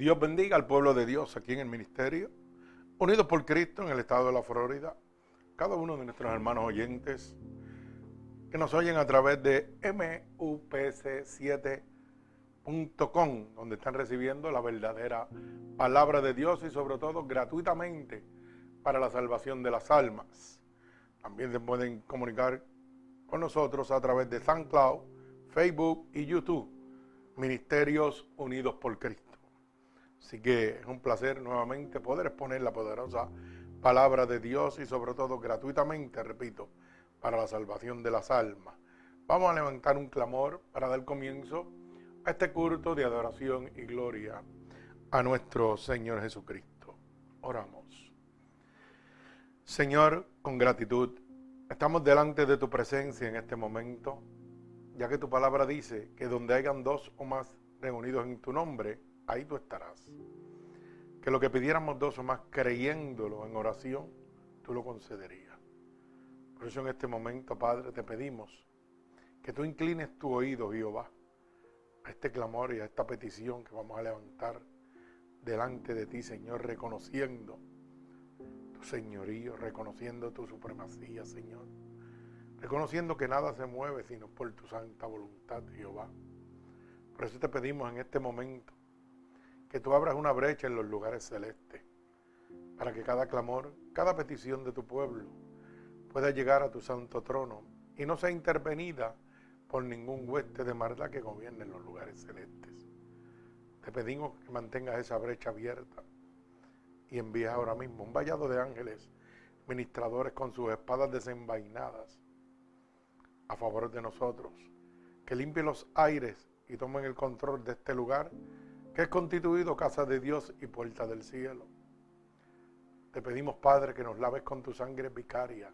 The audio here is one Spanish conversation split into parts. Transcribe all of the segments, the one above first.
Dios bendiga al pueblo de Dios aquí en el ministerio, unidos por Cristo en el estado de la Florida, cada uno de nuestros hermanos oyentes que nos oyen a través de mupc7.com, donde están recibiendo la verdadera palabra de Dios y sobre todo gratuitamente para la salvación de las almas. También se pueden comunicar con nosotros a través de SoundCloud, Facebook y YouTube, Ministerios Unidos por Cristo. Así que es un placer nuevamente poder exponer la poderosa palabra de Dios y sobre todo gratuitamente, repito, para la salvación de las almas. Vamos a levantar un clamor para dar comienzo a este culto de adoración y gloria a nuestro Señor Jesucristo. Oramos. Señor, con gratitud, estamos delante de tu presencia en este momento, ya que tu palabra dice que donde hayan dos o más reunidos en tu nombre, ahí tú estarás. Que lo que pidiéramos dos o más creyéndolo en oración, tú lo concederías. Por eso en este momento, Padre, te pedimos que tú inclines tu oído, Jehová, a este clamor y a esta petición que vamos a levantar delante de ti, Señor, reconociendo tu señorío, reconociendo tu supremacía, Señor. Reconociendo que nada se mueve sino por tu santa voluntad, Jehová. Por eso te pedimos en este momento que tú abras una brecha en los lugares celestes, para que cada clamor, cada petición de tu pueblo pueda llegar a tu santo trono y no sea intervenida por ningún hueste de maldad que gobierne en los lugares celestes. Te pedimos que mantengas esa brecha abierta y envíes ahora mismo un vallado de ángeles, ministradores con sus espadas desenvainadas a favor de nosotros, que limpien los aires y tomen el control de este lugar que es constituido casa de Dios y puerta del cielo. Te pedimos, Padre, que nos laves con tu sangre vicaria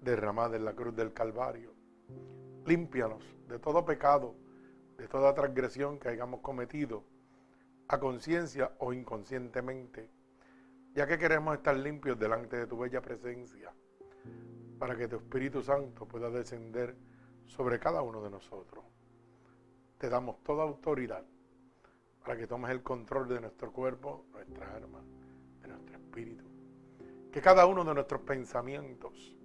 derramada en la cruz del Calvario. Límpianos de todo pecado, de toda transgresión que hayamos cometido, a conciencia o inconscientemente, ya que queremos estar limpios delante de tu bella presencia, para que tu Espíritu Santo pueda descender sobre cada uno de nosotros. Te damos toda autoridad para que tomes el control de nuestro cuerpo, nuestra alma, de nuestro espíritu. Que cada uno de nuestros pensamientos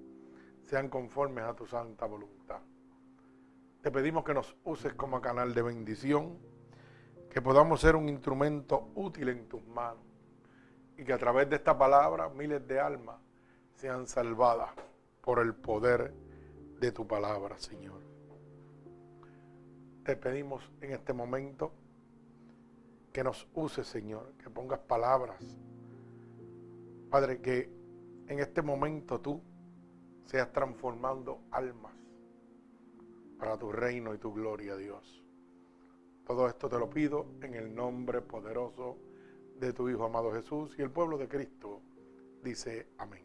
sean conformes a tu santa voluntad. Te pedimos que nos uses como canal de bendición, que podamos ser un instrumento útil en tus manos y que a través de esta palabra miles de almas sean salvadas por el poder de tu palabra, Señor. Te pedimos en este momento que nos use, Señor, que pongas palabras. Padre, que en este momento tú seas transformando almas para tu reino y tu gloria, Dios. Todo esto te lo pido en el nombre poderoso de tu Hijo amado Jesús y el pueblo de Cristo dice amén.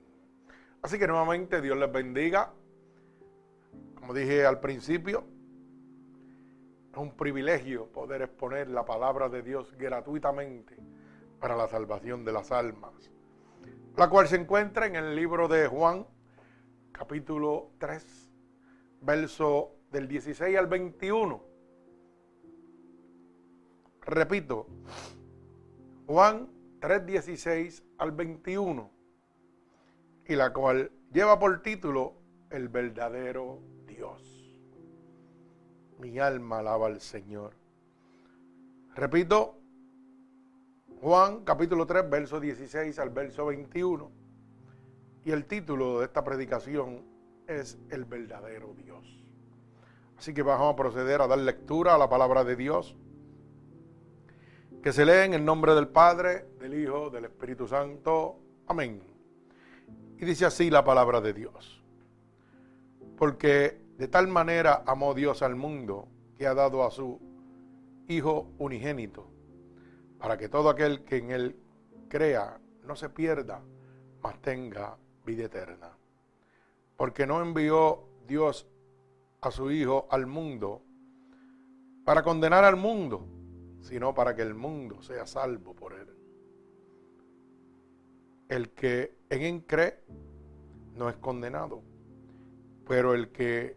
Así que nuevamente Dios les bendiga. Como dije al principio, es un privilegio poder exponer la palabra de Dios gratuitamente para la salvación de las almas, la cual se encuentra en el libro de Juan, capítulo 3, verso del 16 al 21. Repito, Juan 3, 16 al 21, y la cual lleva por título El verdadero Dios. Mi alma alaba al Señor. Repito, Juan capítulo 3, verso 16 al verso 21. Y el título de esta predicación es El verdadero Dios. Así que vamos a proceder a dar lectura a la palabra de Dios, que se lee en el nombre del Padre, del Hijo, del Espíritu Santo. Amén. Y dice así la palabra de Dios. Porque de tal manera amó Dios al mundo que ha dado a su Hijo unigénito, para que todo aquel que en él crea no se pierda, mas tenga vida eterna. Porque no envió Dios a su Hijo al mundo para condenar al mundo, sino para que el mundo sea salvo por él. El que en él cree no es condenado, pero el que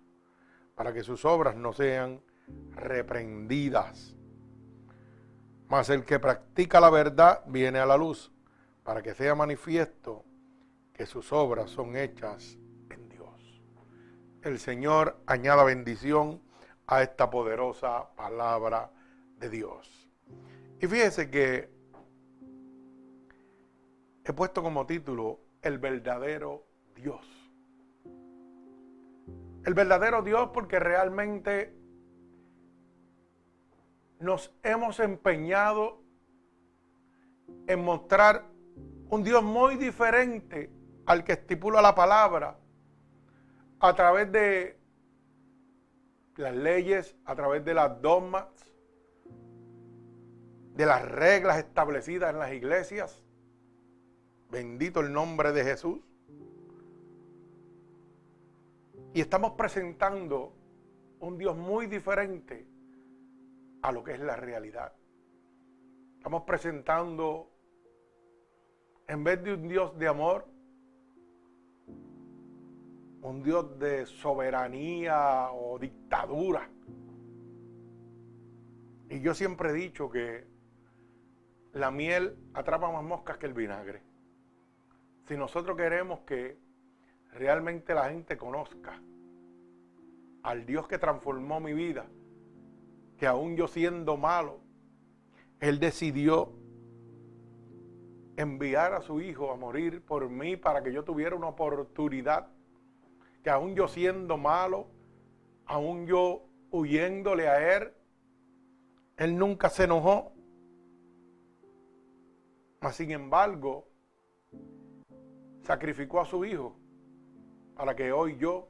para que sus obras no sean reprendidas. Mas el que practica la verdad viene a la luz, para que sea manifiesto que sus obras son hechas en Dios. El Señor añada bendición a esta poderosa palabra de Dios. Y fíjese que he puesto como título El verdadero Dios. El verdadero Dios porque realmente nos hemos empeñado en mostrar un Dios muy diferente al que estipula la palabra a través de las leyes, a través de las dogmas, de las reglas establecidas en las iglesias. Bendito el nombre de Jesús. Y estamos presentando un Dios muy diferente a lo que es la realidad. Estamos presentando, en vez de un Dios de amor, un Dios de soberanía o dictadura. Y yo siempre he dicho que la miel atrapa más moscas que el vinagre. Si nosotros queremos que realmente la gente conozca al Dios que transformó mi vida, que aún yo siendo malo, Él decidió enviar a su hijo a morir por mí para que yo tuviera una oportunidad, que aún yo siendo malo, aún yo huyéndole a Él, Él nunca se enojó. Mas sin embargo, sacrificó a su hijo para que hoy yo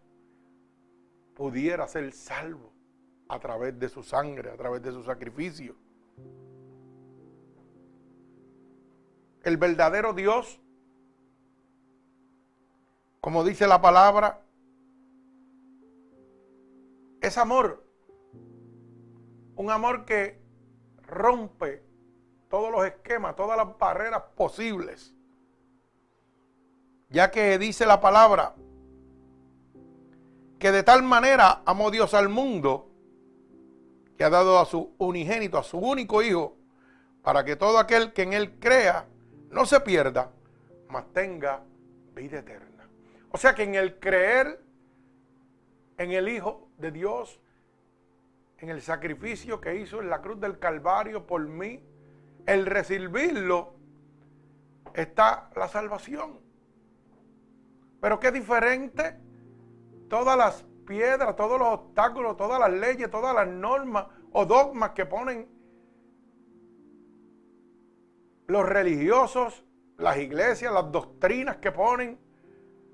pudiera ser salvo a través de su sangre, a través de su sacrificio. El verdadero Dios, como dice la palabra, es amor. Un amor que rompe todos los esquemas, todas las barreras posibles. Ya que dice la palabra, que de tal manera amó Dios al mundo que ha dado a su unigénito, a su único hijo, para que todo aquel que en él crea no se pierda, mas tenga vida eterna. O sea que en el creer en el Hijo de Dios, en el sacrificio que hizo en la cruz del Calvario por mí, el recibirlo, está la salvación. Pero qué diferente todas las piedras, todos los obstáculos, todas las leyes, todas las normas o dogmas que ponen los religiosos, las iglesias, las doctrinas que ponen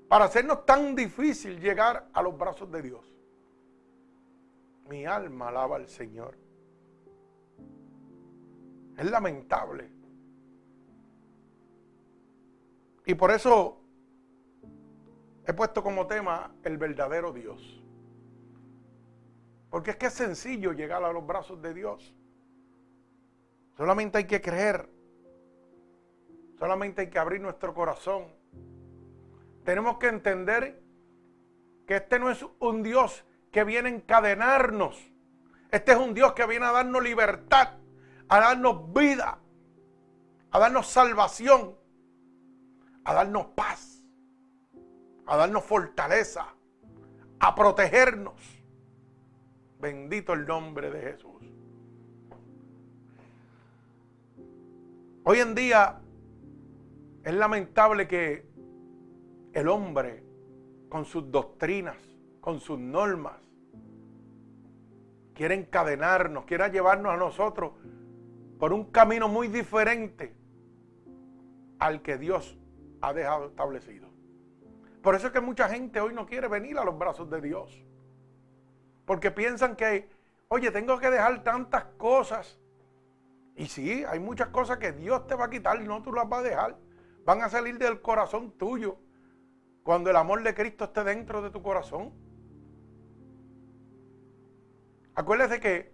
para hacernos tan difícil llegar a los brazos de Dios. Mi alma alaba al Señor. Es lamentable. Y por eso he puesto como tema el verdadero Dios. Porque es que es sencillo llegar a los brazos de Dios. Solamente hay que creer. Solamente hay que abrir nuestro corazón. Tenemos que entender que este no es un Dios que viene a encadenarnos. Este es un Dios que viene a darnos libertad, a darnos vida, a darnos salvación, a darnos paz a darnos fortaleza, a protegernos. Bendito el nombre de Jesús. Hoy en día es lamentable que el hombre, con sus doctrinas, con sus normas, quiere encadenarnos, quiera llevarnos a nosotros por un camino muy diferente al que Dios ha dejado establecido. Por eso es que mucha gente hoy no quiere venir a los brazos de Dios. Porque piensan que, oye, tengo que dejar tantas cosas Y sí, hay muchas cosas que Dios te va a quitar, no tú las vas a dejar. Van a salir del corazón tuyo cuando el amor de Cristo esté dentro de tu corazón. Acuérdese que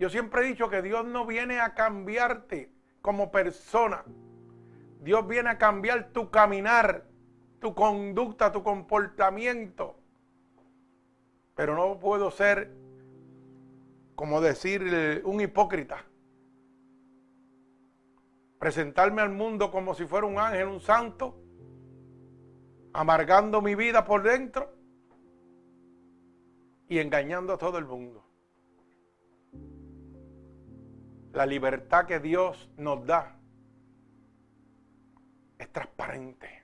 yo siempre he dicho que Dios no viene a cambiarte como persona. Dios viene a cambiar tu caminar, tu conducta, tu comportamiento. Pero no puedo ser, como decir, un hipócrita. Presentarme al mundo como si fuera un ángel, un santo, amargando mi vida por dentro y engañando a todo el mundo. La libertad que Dios nos da es transparente.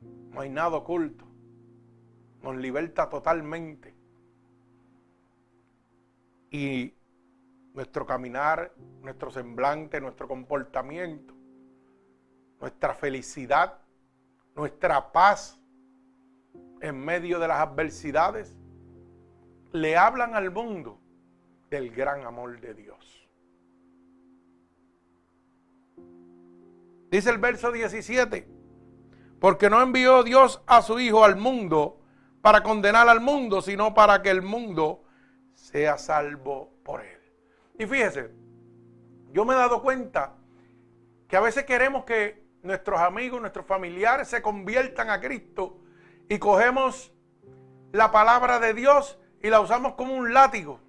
No hay nada oculto. Nos liberta totalmente. Y nuestro caminar, nuestro semblante, nuestro comportamiento, nuestra felicidad, nuestra paz en medio de las adversidades, le hablan al mundo del gran amor de Dios. Dice el verso 17, porque no envió Dios a su Hijo al mundo para condenar al mundo, sino para que el mundo sea salvo por él. Y fíjese, yo me he dado cuenta que a veces queremos que nuestros amigos, nuestros familiares se conviertan a Cristo y cogemos la palabra de Dios y la usamos como un látigo.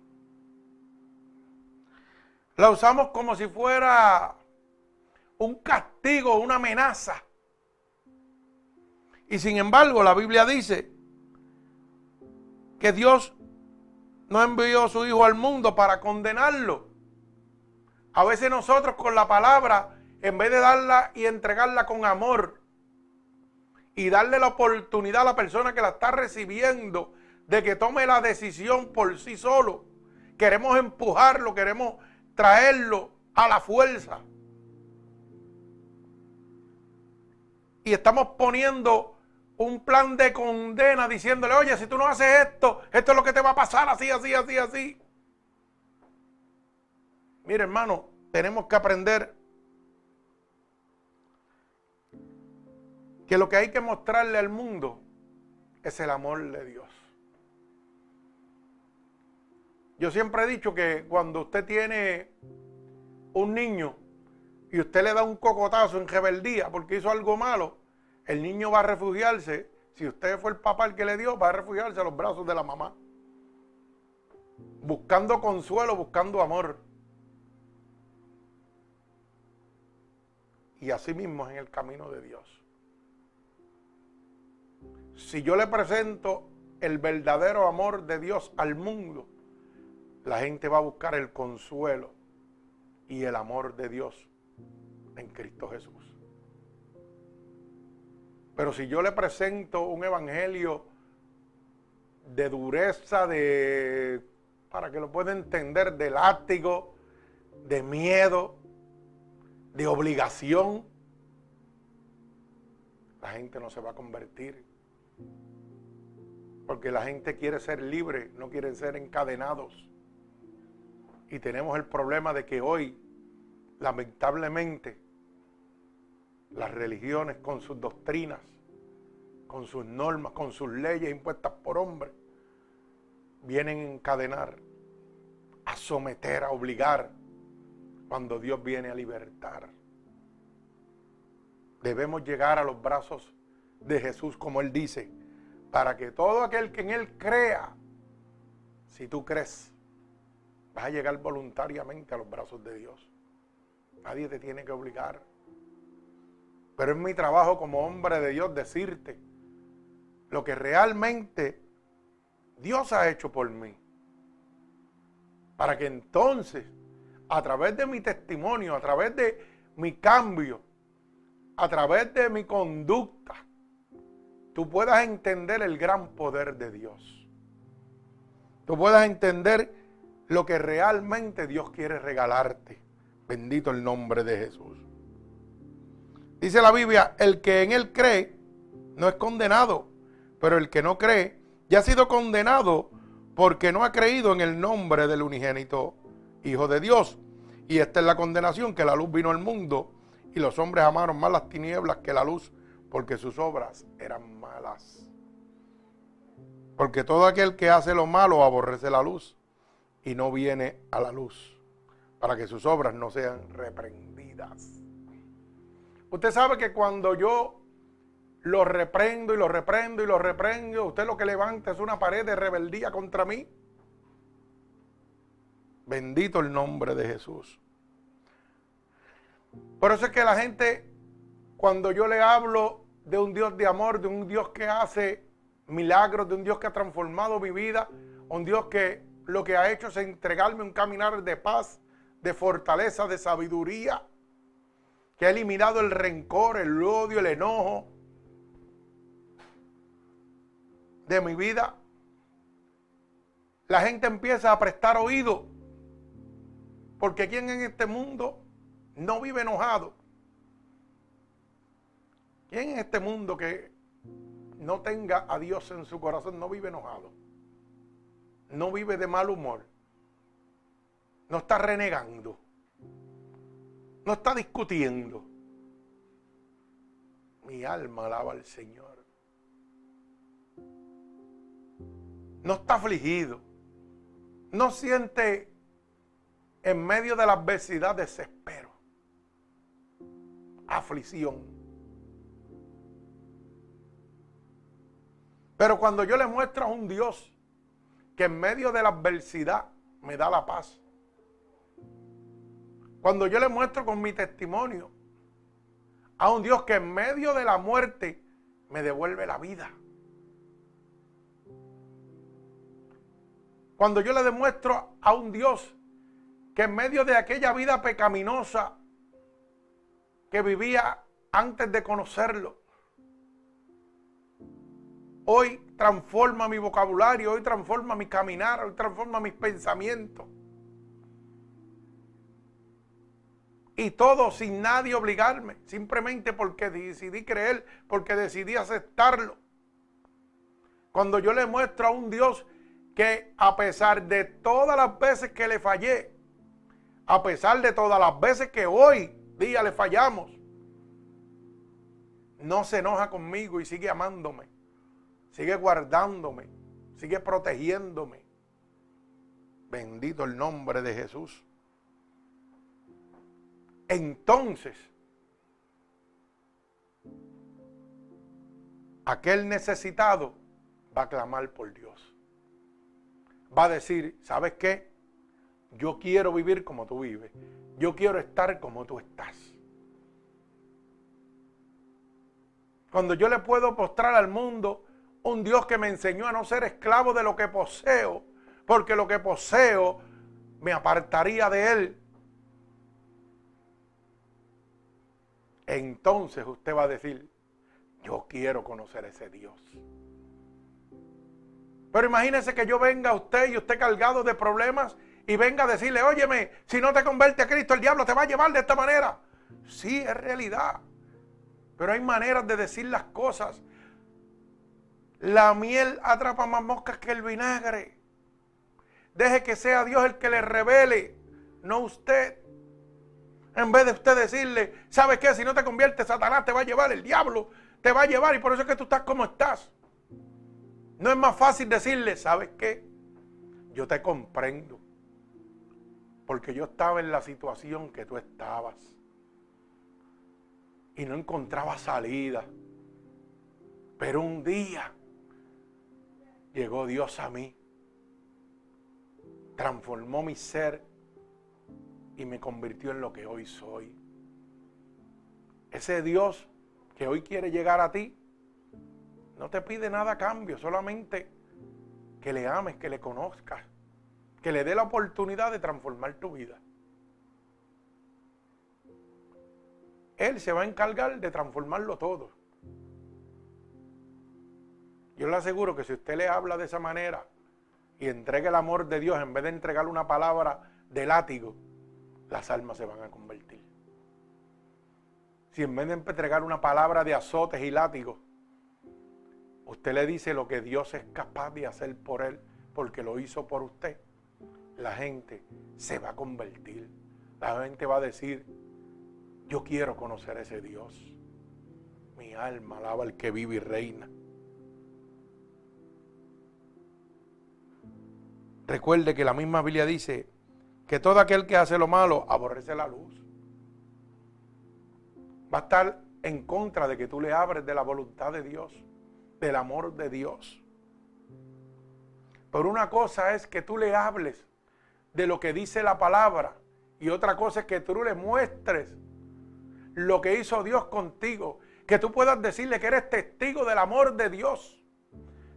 La usamos como si fuera un castigo, una amenaza. Y sin embargo, la Biblia dice que Dios no envió a su Hijo al mundo para condenarlo. A veces nosotros con la palabra, en vez de darla y entregarla con amor y darle la oportunidad a la persona que la está recibiendo de que tome la decisión por sí solo, queremos empujarlo, queremos traerlo a la fuerza. Y estamos poniendo un plan de condena diciéndole, oye, si tú no haces esto, esto es lo que te va a pasar así, así, así, así. Mire, hermano, tenemos que aprender que lo que hay que mostrarle al mundo es el amor de Dios. Yo siempre he dicho que cuando usted tiene un niño y usted le da un cocotazo en rebeldía porque hizo algo malo, el niño va a refugiarse. Si usted fue el papá el que le dio, va a refugiarse a los brazos de la mamá. Buscando consuelo, buscando amor. Y así mismo es en el camino de Dios. Si yo le presento el verdadero amor de Dios al mundo, la gente va a buscar el consuelo y el amor de Dios en Cristo Jesús. Pero si yo le presento un evangelio de dureza, de para que lo pueda entender, de látigo, de miedo, de obligación, la gente no se va a convertir. Porque la gente quiere ser libre, no quiere ser encadenados. Y tenemos el problema de que hoy, lamentablemente, las religiones con sus doctrinas, con sus normas, con sus leyes impuestas por hombres, vienen a encadenar, a someter, a obligar, cuando Dios viene a libertar. Debemos llegar a los brazos de Jesús, como Él dice, para que todo aquel que en Él crea, si tú crees, Vas a llegar voluntariamente a los brazos de Dios. Nadie te tiene que obligar. Pero es mi trabajo como hombre de Dios decirte lo que realmente Dios ha hecho por mí. Para que entonces, a través de mi testimonio, a través de mi cambio, a través de mi conducta, tú puedas entender el gran poder de Dios. Tú puedas entender lo que realmente Dios quiere regalarte. Bendito el nombre de Jesús. Dice la Biblia, el que en él cree no es condenado, pero el que no cree ya ha sido condenado porque no ha creído en el nombre del unigénito Hijo de Dios. Y esta es la condenación, que la luz vino al mundo y los hombres amaron más las tinieblas que la luz, porque sus obras eran malas. Porque todo aquel que hace lo malo aborrece la luz y no viene a la luz, para que sus obras no sean reprendidas. Usted sabe que cuando yo lo reprendo y lo reprendo y lo reprendo, usted lo que levanta es una pared de rebeldía contra mí. Bendito el nombre de Jesús. Por eso es que la gente, cuando yo le hablo de un Dios de amor, de un Dios que hace milagros, de un Dios que ha transformado mi vida, un Dios que lo que ha hecho es entregarme un caminar de paz, de fortaleza, de sabiduría, que ha eliminado el rencor, el odio, el enojo de mi vida. La gente empieza a prestar oído, porque quien en este mundo no vive enojado. ¿Quién en este mundo que no tenga a Dios en su corazón no vive enojado? No vive de mal humor. No está renegando. No está discutiendo. Mi alma alaba al Señor. No está afligido. No siente en medio de la adversidad desespero aflicción. Pero cuando yo le muestro a un Dios que en medio de la adversidad me da la paz, cuando yo le muestro con mi testimonio a un Dios que en medio de la muerte me devuelve la vida. Cuando yo le demuestro a un Dios que en medio de aquella vida pecaminosa que vivía antes de conocerlo. Hoy transforma mi vocabulario, hoy transforma mi caminar, hoy transforma mis pensamientos. Y todo sin nadie obligarme, simplemente porque decidí creer, porque decidí aceptarlo. Cuando yo le muestro a un Dios que a pesar de todas las veces que le fallé, a pesar de todas las veces que hoy día le fallamos, no se enoja conmigo y sigue amándome, sigue guardándome, sigue protegiéndome. Bendito el nombre de Jesús. Entonces, aquel necesitado va a clamar por Dios. Va a decir, ¿sabes qué? Yo quiero vivir como tú vives. Yo quiero estar como tú estás. Cuando yo le puedo postrar al mundo un Dios que me enseñó a no ser esclavo de lo que poseo, porque lo que poseo me apartaría de Él. Entonces usted va a decir, yo quiero conocer a ese Dios. Pero imagínese que yo venga a usted y usted cargado de problemas y venga a decirle, óyeme, si no te convierte a Cristo, el diablo te va a llevar de esta manera. Sí, es realidad. Pero hay maneras de decir las cosas. La miel atrapa más moscas que el vinagre. Deje que sea Dios el que le revele, no usted. En vez de usted decirle, ¿sabes qué? Si no te conviertes, Satanás te va a llevar, el diablo te va a llevar y por eso es que tú estás como estás. No es más fácil decirle, ¿sabes qué? Yo te comprendo porque yo estaba en la situación que tú estabas y no encontraba salida. Pero un día llegó Dios a mí, transformó mi ser y me convirtió en lo que hoy soy. Ese Dios que hoy quiere llegar a ti, no te pide nada a cambio, solamente que le ames, que le conozcas que le dé la oportunidad de transformar tu vida. Él se va a encargar de transformarlo todo. Yo le aseguro que si usted le habla de esa manera y entrega el amor de Dios en vez de entregarle una palabra de látigo, las almas se van a convertir. Si en vez de entregar una palabra de azotes y látigos, usted le dice lo que Dios es capaz de hacer por él, porque lo hizo por usted, la gente se va a convertir. la gente va a decir, yo quiero conocer a ese Dios. Mi alma alaba al que vive y reina. Recuerde que la misma Biblia dice que todo aquel que hace lo malo aborrece la luz. Va a estar en contra de que tú le abres de la voluntad de Dios, del amor de Dios. Pero una cosa es que tú le hables de lo que dice la palabra y otra cosa es que tú le muestres lo que hizo Dios contigo. Que tú puedas decirle que eres testigo del amor de Dios.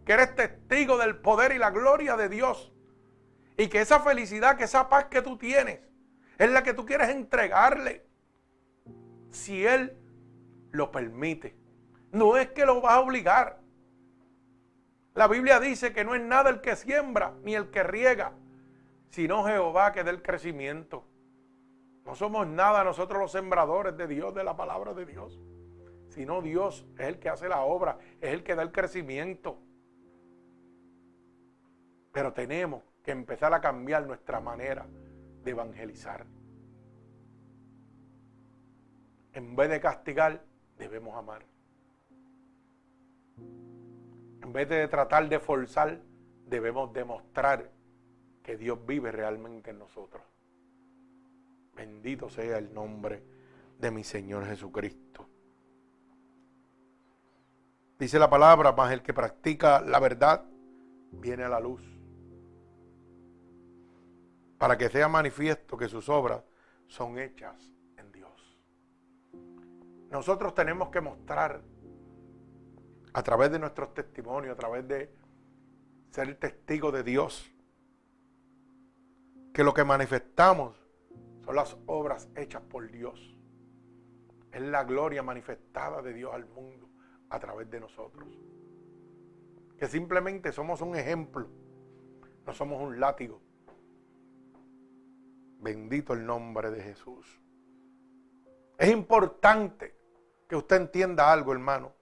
Que eres testigo del poder y la gloria de Dios. Y que esa felicidad, que esa paz que tú tienes, es la que tú quieres entregarle. Si Él lo permite. No es que lo vas a obligar. La Biblia dice que no es nada el que siembra ni el que riega, sino Jehová que da el crecimiento. No somos nada nosotros los sembradores de Dios, de la palabra de Dios, sino Dios es el que hace la obra, es el que da el crecimiento. Pero tenemos que empezar a cambiar nuestra manera de evangelizar. En vez de castigar, debemos amar. En vez de tratar de forzar, debemos demostrar que Dios vive realmente en nosotros. Bendito sea el nombre de mi Señor Jesucristo. Dice la palabra, más el que practica la verdad viene a la luz. Para que sea manifiesto que sus obras son hechas en Dios. Nosotros tenemos que mostrar a través de nuestros testimonios, a través de ser testigo de Dios, que lo que manifestamos son las obras hechas por Dios. Es la gloria manifestada de Dios al mundo a través de nosotros. Que simplemente somos un ejemplo, no somos un látigo. Bendito el nombre de Jesús. Es importante que usted entienda algo, hermano.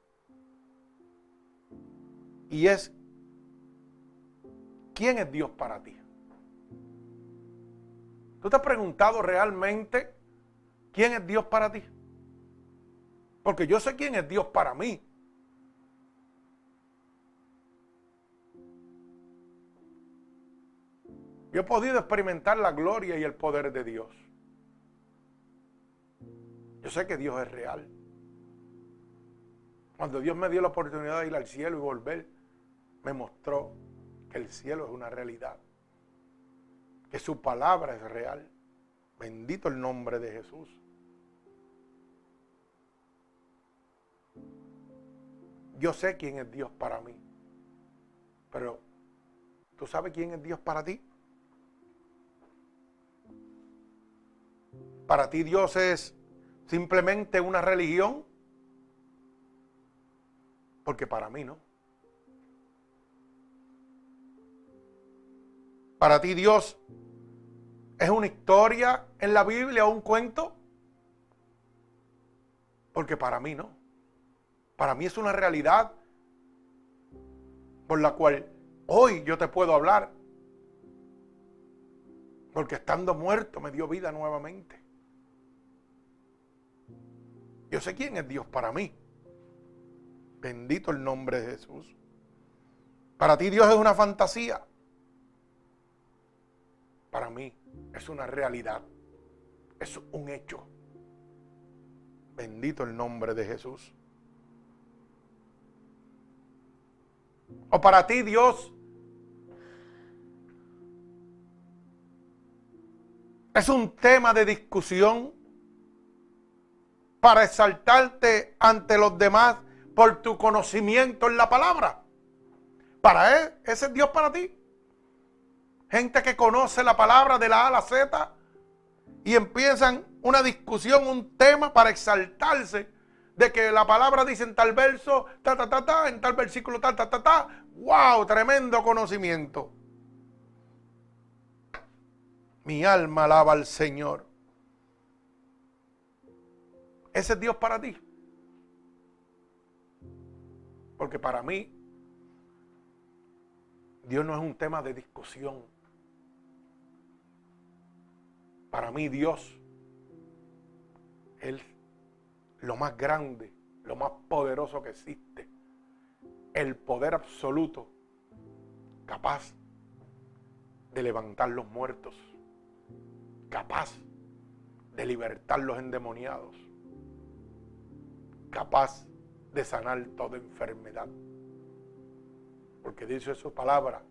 Y es, ¿quién es Dios para ti? ¿Tú te has preguntado realmente quién es Dios para ti? Porque yo sé quién es Dios para mí. Yo he podido experimentar la gloria y el poder de Dios. Yo sé que Dios es real. Cuando Dios me dio la oportunidad de ir al cielo y volver, me mostró que el cielo es una realidad que su palabra es real. Bendito el nombre de Jesús. Yo sé quién es Dios para mí. Pero, ¿tú sabes quién es Dios para ti? Para ti Dios es simplemente una religión. Porque para mí no. Para ti Dios ¿Es una historia en la Biblia o un cuento? Porque para mí no. Para mí es una realidad por la cual hoy yo te puedo hablar. Porque estando muerto me dio vida nuevamente. Yo sé quién es Dios para mí. Bendito el nombre de Jesús. Para ti Dios es una fantasía. Para mí es una realidad, es un hecho. Bendito el nombre de Jesús. O para ti Dios es un tema de discusión para exaltarte ante los demás por tu conocimiento en la palabra. Para Él, ese es Dios para ti. Gente que conoce la palabra de la A a la Z y empiezan una discusión, un tema para exaltarse de que la palabra dice en tal verso, ta, ta, ta, ta, en tal versículo, ta, ta, ta, ta. ¡Wow! Tremendo conocimiento. Mi alma alaba al Señor. Ese es Dios para ti. Porque para mí, Dios no es un tema de discusión. Para mí Dios es lo más grande, lo más poderoso que existe. El poder absoluto capaz de levantar los muertos, capaz de libertar los endemoniados, capaz de sanar toda enfermedad. Porque dice su palabra,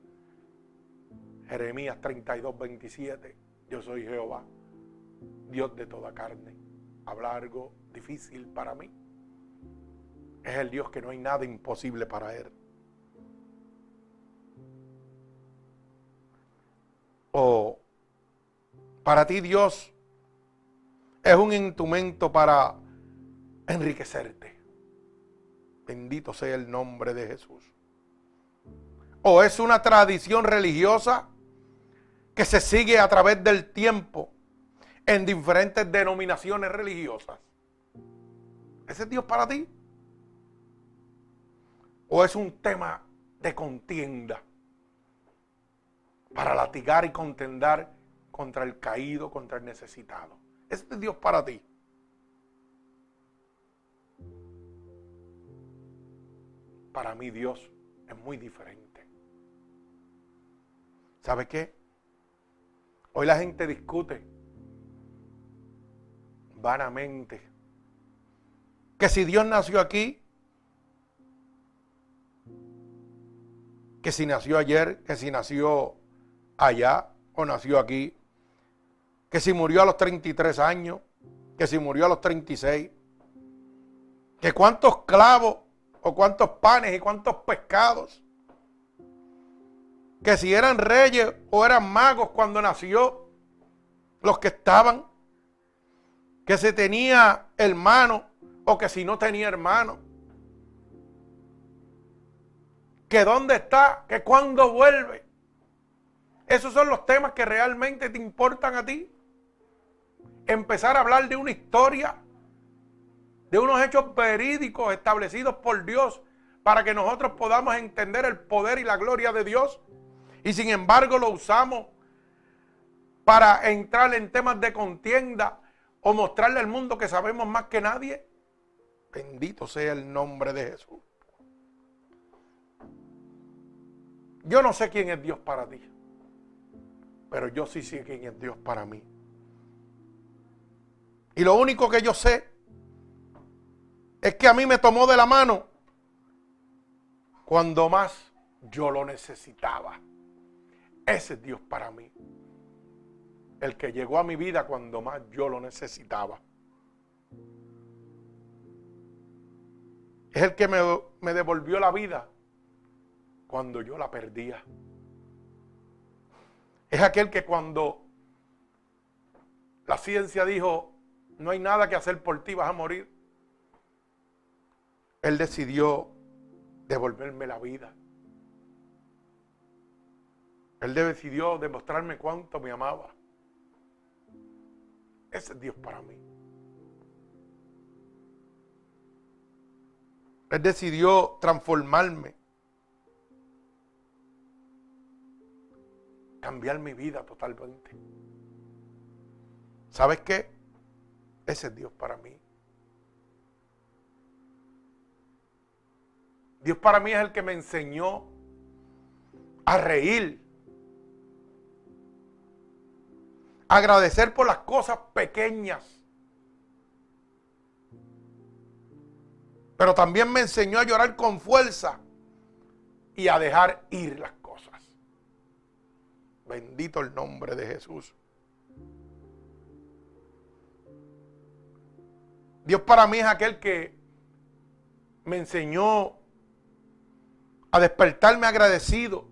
Jeremías 32, 27, yo soy Jehová, Dios de toda carne. Habla algo difícil para mí. Es el Dios que no hay nada imposible para Él. O para ti Dios es un instrumento para enriquecerte. Bendito sea el nombre de Jesús. O es una tradición religiosa que se sigue a través del tiempo en diferentes denominaciones religiosas. ¿Ese es Dios para ti? ¿O es un tema de contienda para latigar y contendar contra el caído, contra el necesitado? ¿Ese es Dios para ti? Para mí Dios es muy diferente. ¿Sabe qué? Hoy la gente discute vanamente que si Dios nació aquí, que si nació ayer, que si nació allá o nació aquí, que si murió a los 33 años, que si murió a los 36, que cuántos clavos o cuántos panes y cuántos pescados, que si eran reyes o eran magos cuando nació, los que estaban, que se tenía hermano o que si no tenía hermano. Que dónde está, que cuándo vuelve. Esos son los temas que realmente te importan a ti. Empezar a hablar de una historia, de unos hechos verídicos establecidos por Dios para que nosotros podamos entender el poder y la gloria de Dios. Y sin embargo lo usamos para entrar en temas de contienda o mostrarle al mundo que sabemos más que nadie. Bendito sea el nombre de Jesús. Yo no sé quién es Dios para ti, pero yo sí sé quién es Dios para mí. Y lo único que yo sé es que a mí me tomó de la mano cuando más yo lo necesitaba. Ese es Dios para mí. El que llegó a mi vida cuando más yo lo necesitaba. Es el que me, devolvió la vida cuando yo la perdía. Es aquel que cuando la ciencia dijo, no hay nada que hacer por ti, vas a morir. Él decidió devolverme la vida. Él decidió demostrarme cuánto me amaba. Ese es Dios para mí. Él decidió transformarme. Cambiar mi vida totalmente. ¿Sabes qué? Ese es Dios para mí. Dios para mí es el que me enseñó a reír. A agradecer por las cosas pequeñas Pero también me enseñó a llorar con fuerza y a dejar ir las cosas. Bendito el nombre de Jesús. Dios para mí es aquel que me enseñó a despertarme agradecido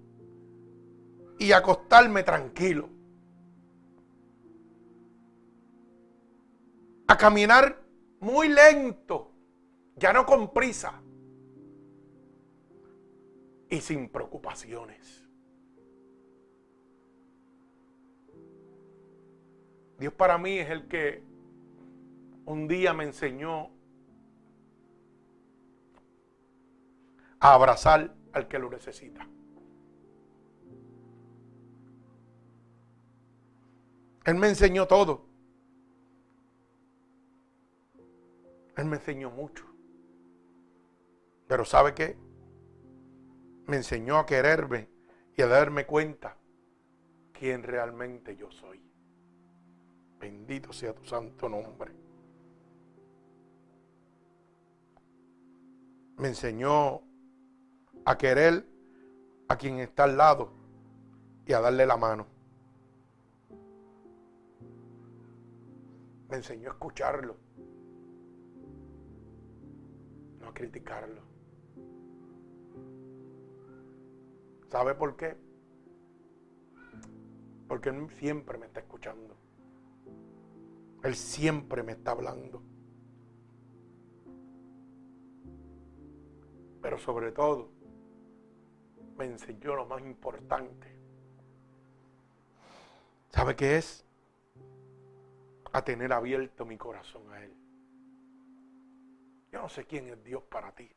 y acostarme tranquilo. A caminar muy lento ya no con prisa y sin preocupaciones. Dios para mí es el que un día me enseñó a abrazar al que lo necesita. Él me enseñó todo. Él me enseñó mucho. Pero ¿sabe qué? Me enseñó a quererme y a darme cuenta quién realmente yo soy. Bendito sea tu santo nombre. Me enseñó a querer a quien está al lado y a darle la mano. Me enseñó a escucharlo, no a criticarlo. ¿Sabe por qué? Porque Él siempre me está escuchando. Él siempre me está hablando. Pero sobre todo, me enseñó lo más importante. ¿Sabe qué es? A tener abierto mi corazón a Él. Yo no sé quién es Dios para ti.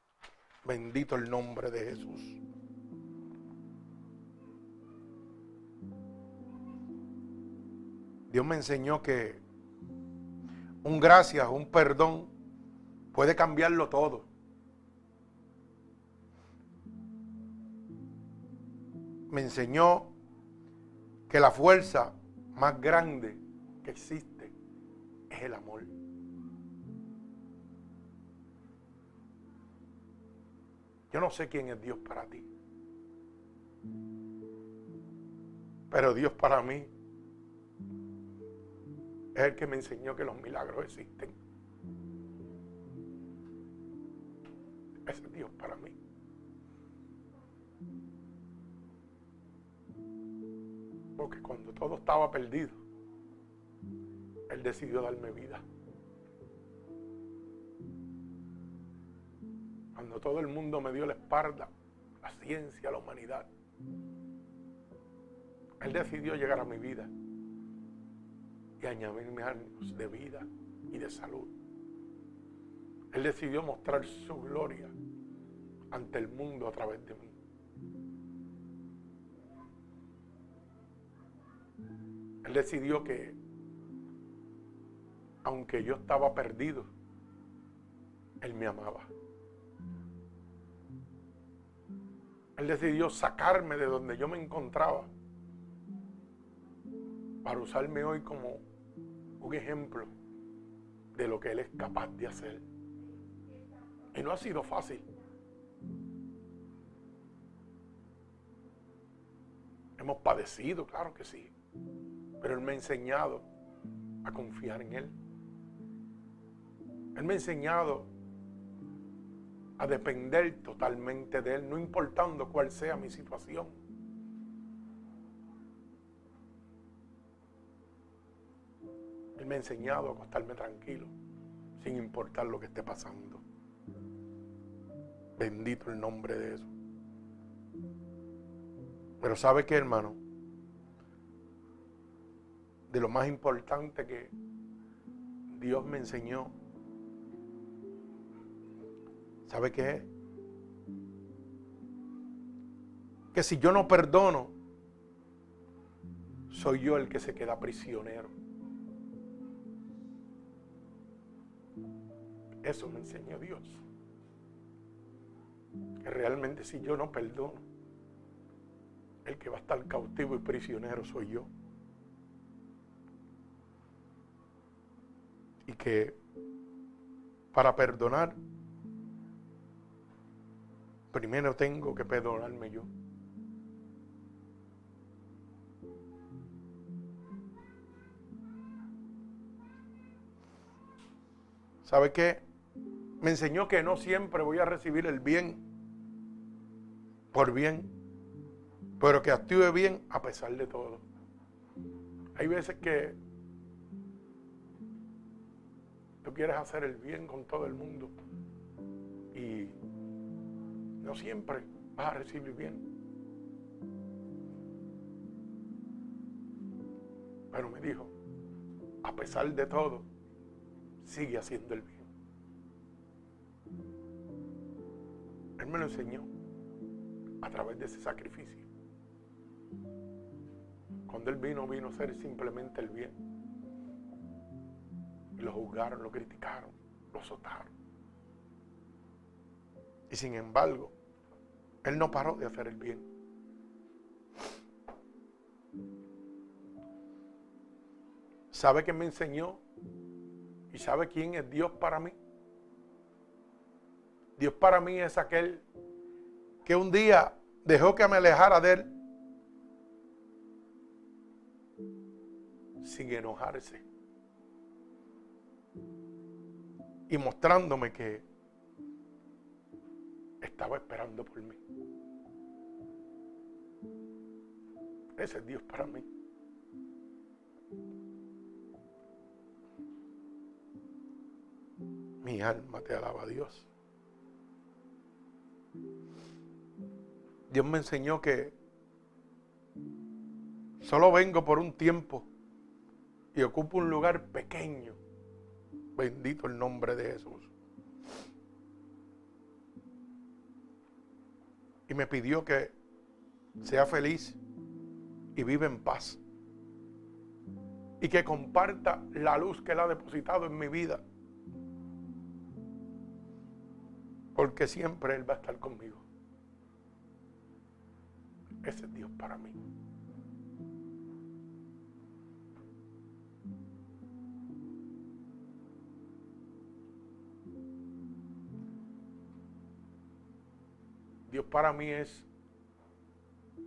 Bendito el nombre de Jesús. Dios me enseñó que un gracias, un perdón puede cambiarlo todo. Me enseñó que la fuerza más grande que existe es el amor. Yo no sé quién es Dios para ti. Pero Dios para mí es el que me enseñó que los milagros existen. Ese es Dios para mí. Porque cuando todo estaba perdido, Él decidió darme vida. Cuando todo el mundo me dio la espalda, la ciencia, la humanidad, Él decidió llegar a mi vida y añadirme años de vida y de salud. Él decidió mostrar su gloria ante el mundo a través de mí. Él decidió que, aunque yo estaba perdido, Él me amaba. Él decidió sacarme de donde yo me encontraba para usarme hoy como un ejemplo de lo que Él es capaz de hacer. Y no ha sido fácil. Hemos padecido, claro que sí. Pero Él me ha enseñado a confiar en Él. Él me ha enseñado a depender totalmente de Él, no importando cuál sea mi situación. Él me ha enseñado a acostarme tranquilo, sin importar lo que esté pasando. Bendito el nombre de eso. Pero ¿sabe qué, hermano? De lo más importante que Dios me enseñó, ¿sabe qué es? Que si yo no perdono, soy yo el que se queda prisionero. Eso me enseñó Dios. Que realmente si yo no perdono, el que va a estar cautivo y prisionero soy yo. Y que para perdonar, primero tengo que perdonarme yo. ¿Sabe qué? me enseñó que no siempre voy a recibir el bien por bien, pero que actúe bien a pesar de todo. Hay veces que tú quieres hacer el bien con todo el mundo y no siempre vas a recibir bien. Pero me dijo, a pesar de todo, sigue haciendo el bien. Él me lo enseñó a través de ese sacrificio. Cuando Él vino, vino a ser simplemente el bien. Lo juzgaron, lo criticaron. lo azotaron. Y sin embargo, él no paró de hacer el bien. ¿Sabe qué me enseñó? ¿Y sabe quién es Dios para mí? Dios para mí es aquel que un día dejó que me alejara de él sin enojarse y mostrándome que estaba esperando por mí. Ese es Dios para mí. Mi alma te alaba Dios. Dios me enseñó que solo vengo por un tiempo y ocupo un lugar pequeño. Bendito el nombre de Jesús. Y me pidió que sea feliz y vive en paz. Y que comparta la luz que Él ha depositado en mi vida. Porque siempre Él va a estar conmigo. Ese es Dios para mí. Dios para mí es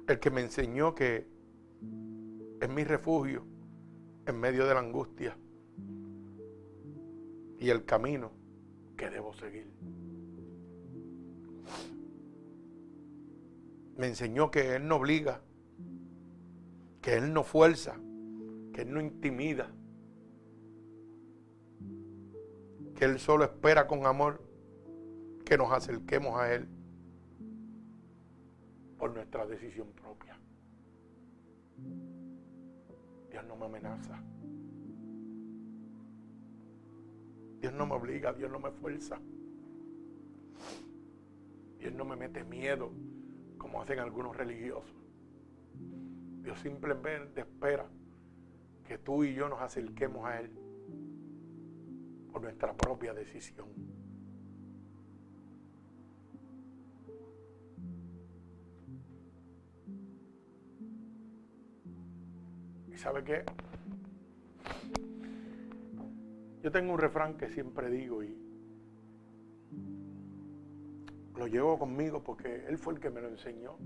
el que me enseñó que es mi refugio en medio de la angustia y el camino que debo seguir. Me enseñó que Él no obliga, que Él no fuerza, que Él no intimida, que Él solo espera con amor que nos acerquemos a Él por nuestra decisión propia. Dios no me amenaza. Dios no me obliga, Dios no me fuerza. Dios no me mete miedo como hacen algunos religiosos. Dios simplemente espera que tú y yo nos acerquemos a Él por nuestra propia decisión. ¿Y sabe qué? Yo tengo un refrán que siempre digo y lo llevo conmigo porque él fue el que me lo enseñó.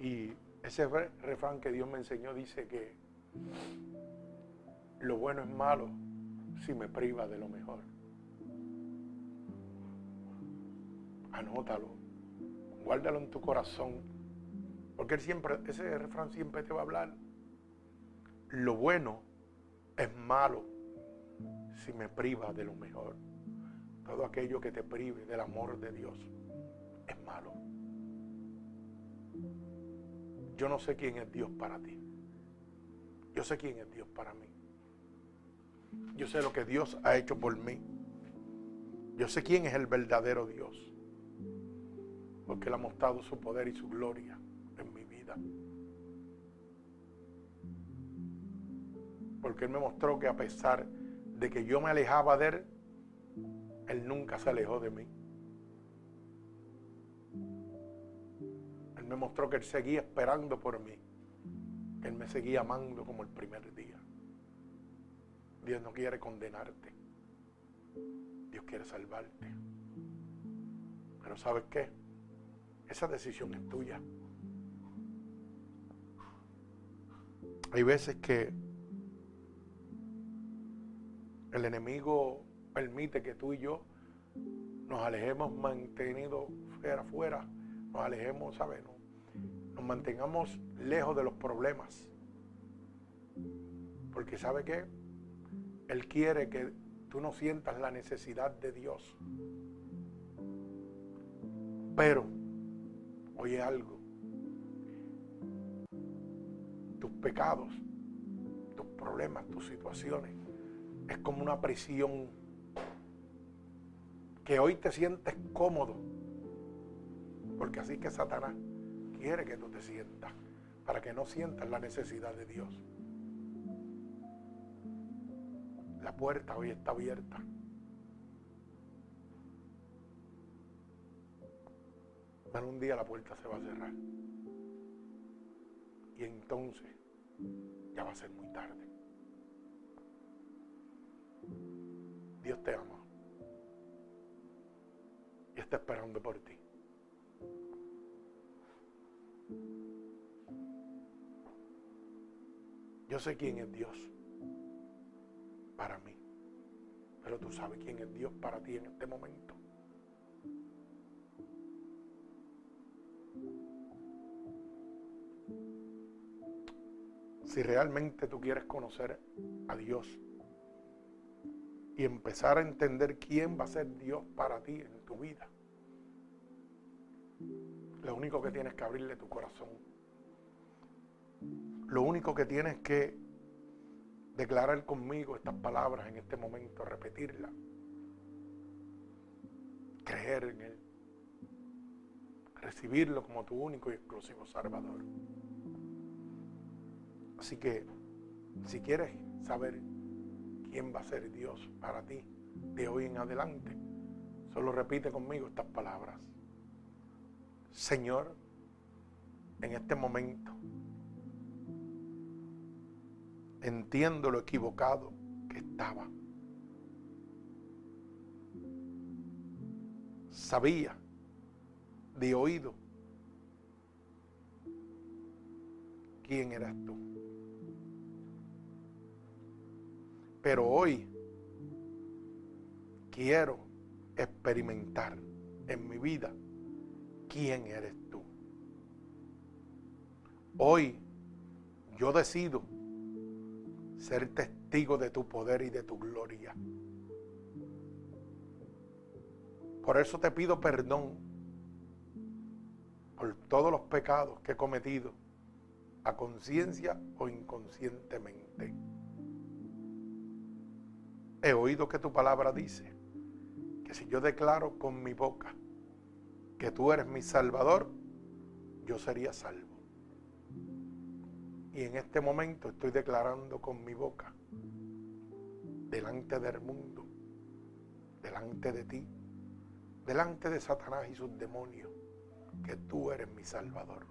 Y ese refrán que Dios me enseñó dice que lo bueno es malo si me priva de lo mejor. Anótalo, guárdalo en tu corazón, porque él siempre, ese refrán siempre te va a hablar. Lo bueno es malo si me priva de lo mejor. Todo aquello que te prive del amor de Dios es malo. Yo no sé quién es Dios para ti. Yo sé quién es Dios para mí. Yo sé lo que Dios ha hecho por mí. Yo sé quién es el verdadero Dios. Porque Él ha mostrado su poder y su gloria Porque Él me mostró que a pesar de que yo me alejaba de Él, él nunca se alejó de mí. Él me mostró que Él seguía esperando por mí. Él me seguía amando como el primer día. Dios no quiere condenarte. Dios quiere salvarte. Pero ¿sabes qué? Esa decisión es tuya. Hay veces que el enemigo permite que tú y yo nos alejemos mantenido fuera, fuera, nos alejemos, ¿sabes? Nos mantengamos lejos de los problemas. Porque ¿sabe qué? Él quiere que tú no sientas la necesidad de Dios. Pero, oye algo, tus pecados, tus problemas, tus situaciones, es como una prisión que hoy te sientes cómodo. Porque así que Satanás quiere que tú te sientas, para que no sientas la necesidad de Dios. La puerta hoy está abierta. Pero un día la puerta se va a cerrar. Y entonces ya va a ser muy tarde. Dios te ama. Y está esperando por ti. Yo sé quién es Dios para mí. Pero tú sabes quién es Dios para ti en este momento. Si realmente tú quieres conocer a Dios y empezar a entender quién va a ser Dios para ti en tu vida, lo único que tienes que abrirle tu corazón. Lo único que tienes que declarar conmigo estas palabras en este momento, repetirlas, creer en Él, recibirlo como tu único y exclusivo Salvador. Así que, si quieres saber quién va a ser Dios para ti de hoy en adelante, solo repite conmigo estas palabras. Señor, en este momento entiendo lo equivocado que estaba. Sabía de oído quién eras tú. Pero hoy quiero experimentar en mi vida quién eres tú. Hoy yo decido ser testigo de tu poder y de tu gloria. Por eso te pido perdón por todos los pecados que he cometido, a conciencia o inconscientemente. He oído que tu palabra dice que si yo declaro con mi boca que tú eres mi Salvador, yo sería salvo. Y en este momento estoy declarando con mi boca, delante del mundo, delante de ti, delante de Satanás y sus demonios, que tú eres mi Salvador.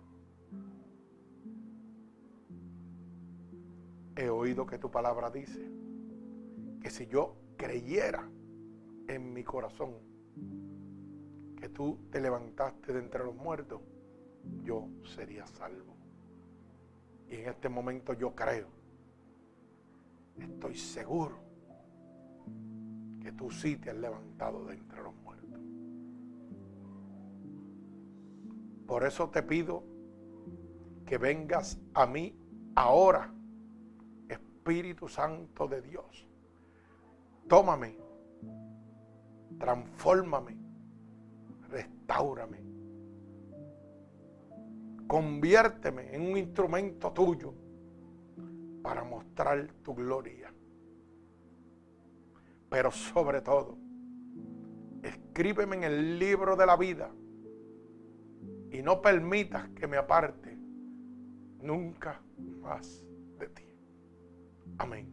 He oído que tu palabra dice que si yo creyera en mi corazón que tú te levantaste de entre los muertos, yo sería salvo. Y en este momento yo creo, estoy seguro que tú sí te has levantado de entre los muertos. Por eso te pido que vengas a mí ahora, Espíritu Santo de Dios. Tómame, transfórmame, restaurame Conviérteme en un instrumento tuyo para mostrar tu gloria. Pero sobre todo, escríbeme en el libro de la vida y no permitas que me aparte nunca más de ti. Amén.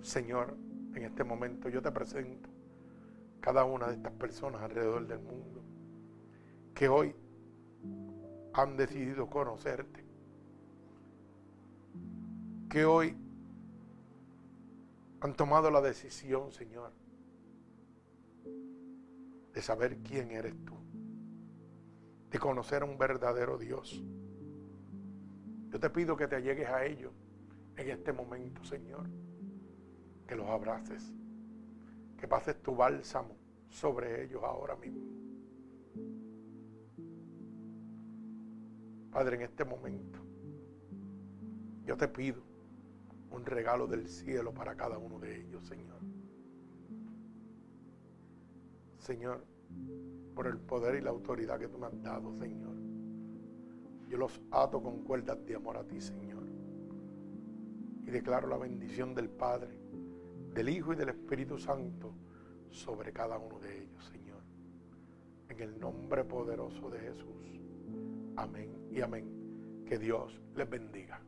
Señor, en este momento yo te presento cada una de estas personas alrededor del mundo que hoy han decidido conocerte. Que hoy han tomado la decisión, Señor, de saber quién eres tú, de conocer a un verdadero Dios. Yo te pido que te llegues a ellos en este momento, Señor, que los abraces, que pases tu bálsamo sobre ellos ahora mismo. Padre, en este momento, yo te pido un regalo del cielo para cada uno de ellos, Señor. Señor, por el poder y la autoridad que tú me has dado, Señor. Yo los ato con cuerdas de amor a ti, Señor. Y declaro la bendición del Padre, del Hijo y del Espíritu Santo sobre cada uno de ellos, Señor. En el nombre poderoso de Jesús. Amén y amén. Que Dios les bendiga.